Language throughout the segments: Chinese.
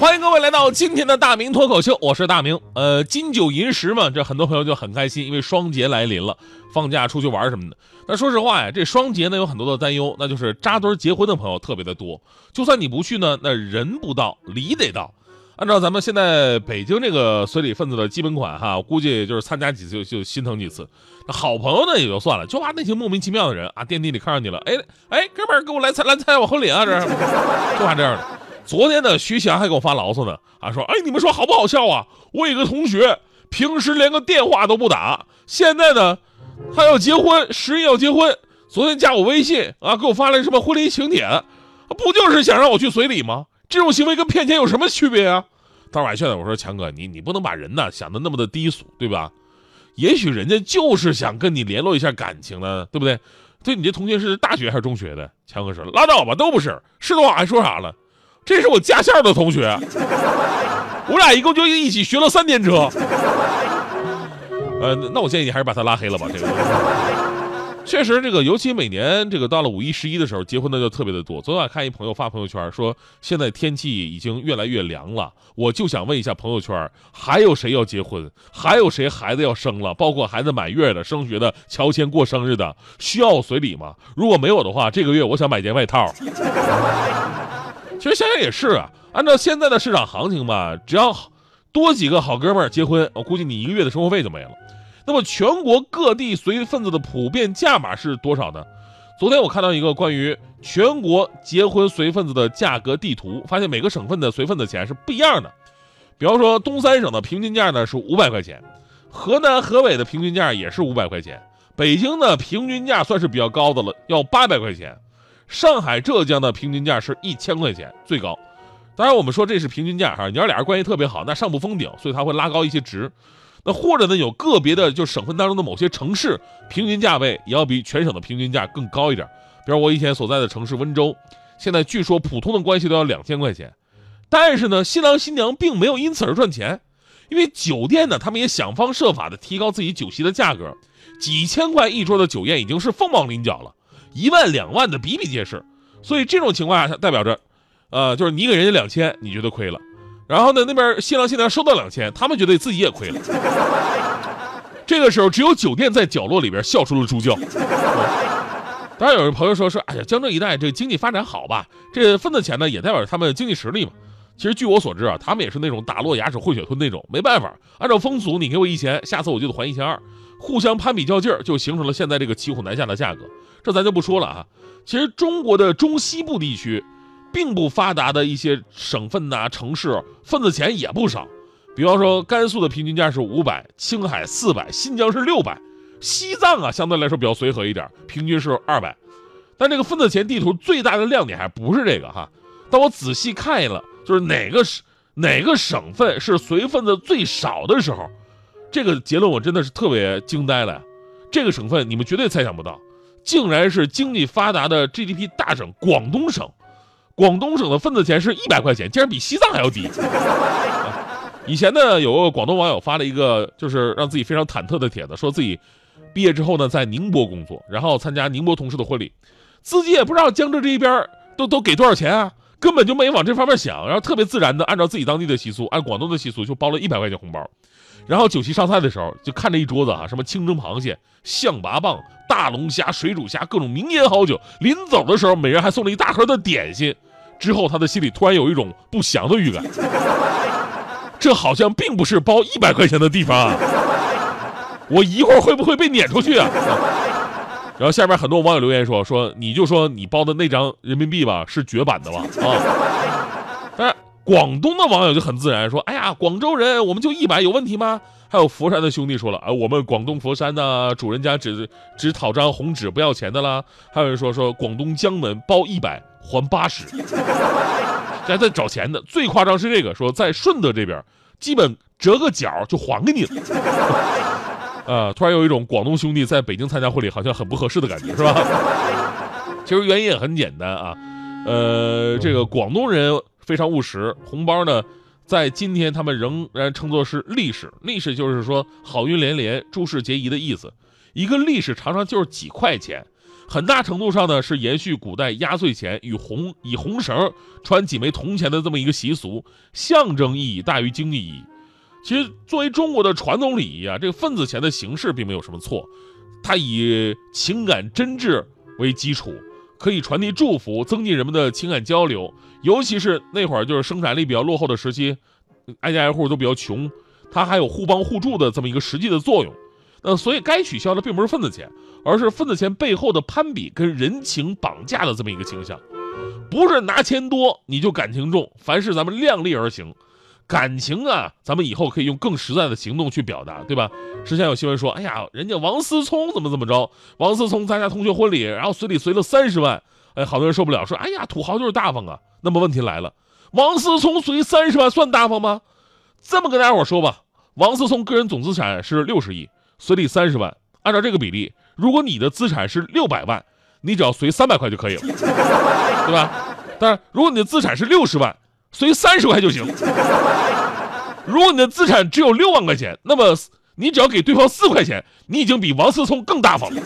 欢迎各位来到今天的大明脱口秀，我是大明。呃，金九银十嘛，这很多朋友就很开心，因为双节来临了，放假出去玩什么的。但说实话呀，这双节呢有很多的担忧，那就是扎堆结婚的朋友特别的多。就算你不去呢，那人不到，礼得到。按照咱们现在北京这个随礼分子的基本款哈，我估计就是参加几次就就心疼几次。那好朋友呢也就算了，就怕那些莫名其妙的人啊，电梯里看上你了，哎哎，哥们儿给我来参来参加我婚礼啊，这就怕这样的。昨天呢，徐翔还给我发牢骚呢，啊说，哎，你们说好不好笑啊？我有个同学，平时连个电话都不打，现在呢，他要结婚，十一要结婚，昨天加我微信啊，给我发来什么婚礼请帖，不就是想让我去随礼吗？这种行为跟骗钱有什么区别啊？当晚劝他，我说强哥，你你不能把人呢想的那么的低俗，对吧？也许人家就是想跟你联络一下感情呢，对不对？对你这同学是大学还是中学的？强哥说拉倒吧，都不是，是的话还说啥了？这是我驾校的同学，我俩一共就一起学了三年车。呃，那我建议你还是把他拉黑了吧。这个确实，这个尤其每年这个到了五一、十一的时候，结婚的就特别的多。昨晚看一朋友发朋友圈说，现在天气已经越来越凉了，我就想问一下朋友圈，还有谁要结婚？还有谁孩子要生了？包括孩子满月的、升学的、乔迁过生日的，需要随礼吗？如果没有的话，这个月我想买件外套。其实想想也是啊，按照现在的市场行情吧，只要多几个好哥们儿结婚，我估计你一个月的生活费就没了。那么全国各地随份子的普遍价码是多少呢？昨天我看到一个关于全国结婚随份子的价格地图，发现每个省份的随份子钱是不一样的。比方说东三省的平均价呢是五百块钱，河南河北的平均价也是五百块钱，北京的平均价算是比较高的了，要八百块钱。上海、浙江的平均价是一千块钱最高，当然我们说这是平均价哈。你要俩人关系特别好，那上不封顶，所以它会拉高一些值。那或者呢，有个别的就省份当中的某些城市，平均价位也要比全省的平均价更高一点。比如我以前所在的城市温州，现在据说普通的关系都要两千块钱。但是呢，新郎新娘并没有因此而赚钱，因为酒店呢，他们也想方设法的提高自己酒席的价格，几千块一桌的酒宴已经是凤毛麟角了。一万两万的比比皆是，所以这种情况下代表着，呃，就是你给人家两千，你觉得亏了，然后呢，那边新郎新娘收到两千，他们觉得自己也亏了。这个时候，只有酒店在角落里边笑出了猪叫。当然，有人朋友说说，哎呀，江浙一带这个经济发展好吧？这份子钱呢，也代表着他们经济实力嘛。其实据我所知啊，他们也是那种打落牙齿混血吞那种，没办法，按照风俗，你给我一千，下次我就得还一千二。互相攀比较劲儿，就形成了现在这个骑虎难下的价格。这咱就不说了啊。其实中国的中西部地区，并不发达的一些省份呐、城市，份子钱也不少。比方说，甘肃的平均价是五百，青海四百，新疆是六百，西藏啊相对来说比较随和一点，平均是二百。但这个份子钱地图最大的亮点还不是这个哈。当我仔细看了，就是哪个省哪个省份是随份子最少的时候。这个结论我真的是特别惊呆了，这个省份你们绝对猜想不到，竟然是经济发达的 GDP 大省广东省，广东省的份子钱是一百块钱，竟然比西藏还要低。以前呢，有个广东网友发了一个就是让自己非常忐忑的帖子，说自己毕业之后呢在宁波工作，然后参加宁波同事的婚礼，自己也不知道江浙这一边都都给多少钱啊，根本就没往这方面想，然后特别自然的按照自己当地的习俗，按广东的习俗就包了一百块钱红包。然后酒席上菜的时候，就看着一桌子啊，什么清蒸螃蟹、象拔蚌、大龙虾、水煮虾，各种名烟好酒。临走的时候，每人还送了一大盒的点心。之后，他的心里突然有一种不祥的预感，这好像并不是包一百块钱的地方啊！我一会儿会不会被撵出去啊？然后下边很多网友留言说：“说你就说你包的那张人民币吧，是绝版的吧？”啊，但是。广东的网友就很自然说：“哎呀，广州人我们就一百有问题吗？”还有佛山的兄弟说了：“啊，我们广东佛山的主人家只只讨张红纸不要钱的啦。”还有人说说广东江门包一百还八十，这还在找钱的。最夸张是这个，说在顺德这边基本折个角就还给你了。啊，突然有一种广东兄弟在北京参加婚礼好像很不合适的感觉，是吧？其实原因也很简单啊，呃，这个广东人非常务实，红包呢，在今天他们仍然称作是利是，利是就是说好运连连、诸事皆宜的意思。一个利是常常就是几块钱，很大程度上呢是延续古代压岁钱与红以红绳穿几枚铜钱的这么一个习俗，象征意义大于经济意义。其实作为中国的传统礼仪啊，这个份子钱的形式并没有什么错，它以情感真挚为基础，可以传递祝福，增进人们的情感交流。尤其是那会儿就是生产力比较落后的时期，挨家挨户都比较穷，它还有互帮互助的这么一个实际的作用。那所以该取消的并不是份子钱，而是份子钱背后的攀比跟人情绑架的这么一个倾向。不是拿钱多你就感情重，凡事咱们量力而行。感情啊，咱们以后可以用更实在的行动去表达，对吧？之前有新闻说，哎呀，人家王思聪怎么怎么着？王思聪参加同学婚礼，然后随礼随了三十万，哎，好多人受不了，说，哎呀，土豪就是大方啊。那么问题来了，王思聪随三十万算大方吗？这么跟大家伙说吧，王思聪个人总资产是六十亿，随礼三十万，按照这个比例，如果你的资产是六百万，你只要随三百块就可以了，对吧？但是如果你的资产是六十万，随三十块就行。如果你的资产只有六万块钱，那么你只要给对方四块钱，你已经比王思聪更大方了。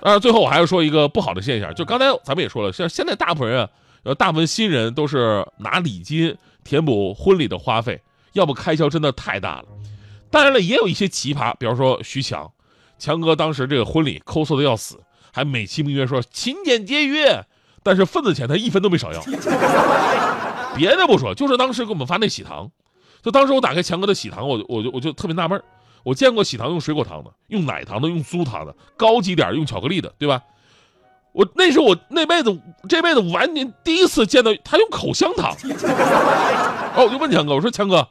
当然，最后我还要说一个不好的现象，就刚才咱们也说了，像现在大部分人啊，呃，大部分新人都是拿礼金填补婚礼的花费，要不开销真的太大了。当然了，也有一些奇葩，比方说徐强，强哥当时这个婚礼抠搜的要死，还美其名曰说勤俭节约。但是份子钱他一分都没少要，别的不说，就是当时给我们发那喜糖，就当时我打开强哥的喜糖，我我就我就特别纳闷我见过喜糖用水果糖的，用奶糖的，用酥糖的，高级点用巧克力的，对吧？我那时候我那辈子这辈子完全第一次见到他用口香糖，哦，我就问强哥，我说强哥，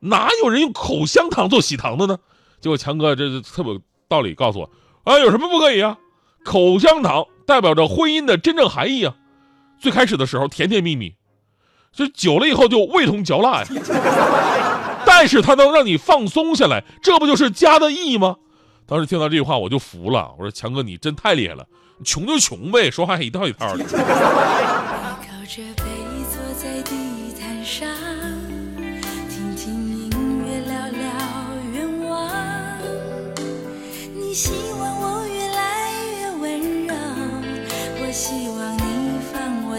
哪有人用口香糖做喜糖的呢？结果强哥这特别有道理告诉我，啊，有什么不可以啊？口香糖。代表着婚姻的真正含义啊！最开始的时候甜甜蜜蜜，这久了以后就味同嚼蜡呀。但是它能让你放松下来，这不就是家的意义吗？当时听到这句话我就服了，我说强哥你真太厉害了，穷就穷呗，说话还一套一套的。在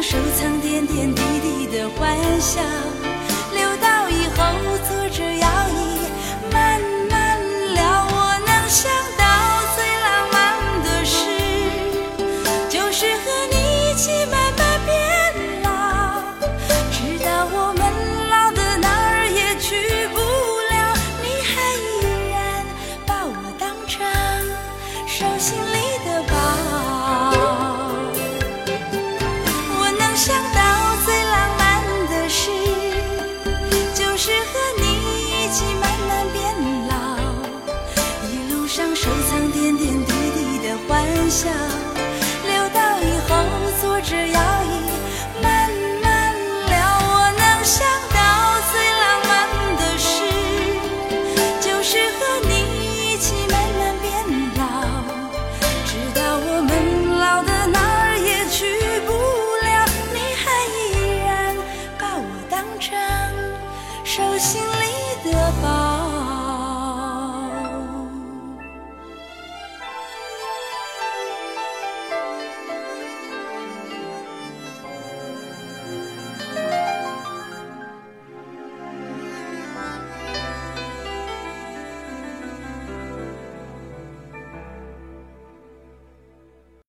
收藏点点滴滴的欢笑，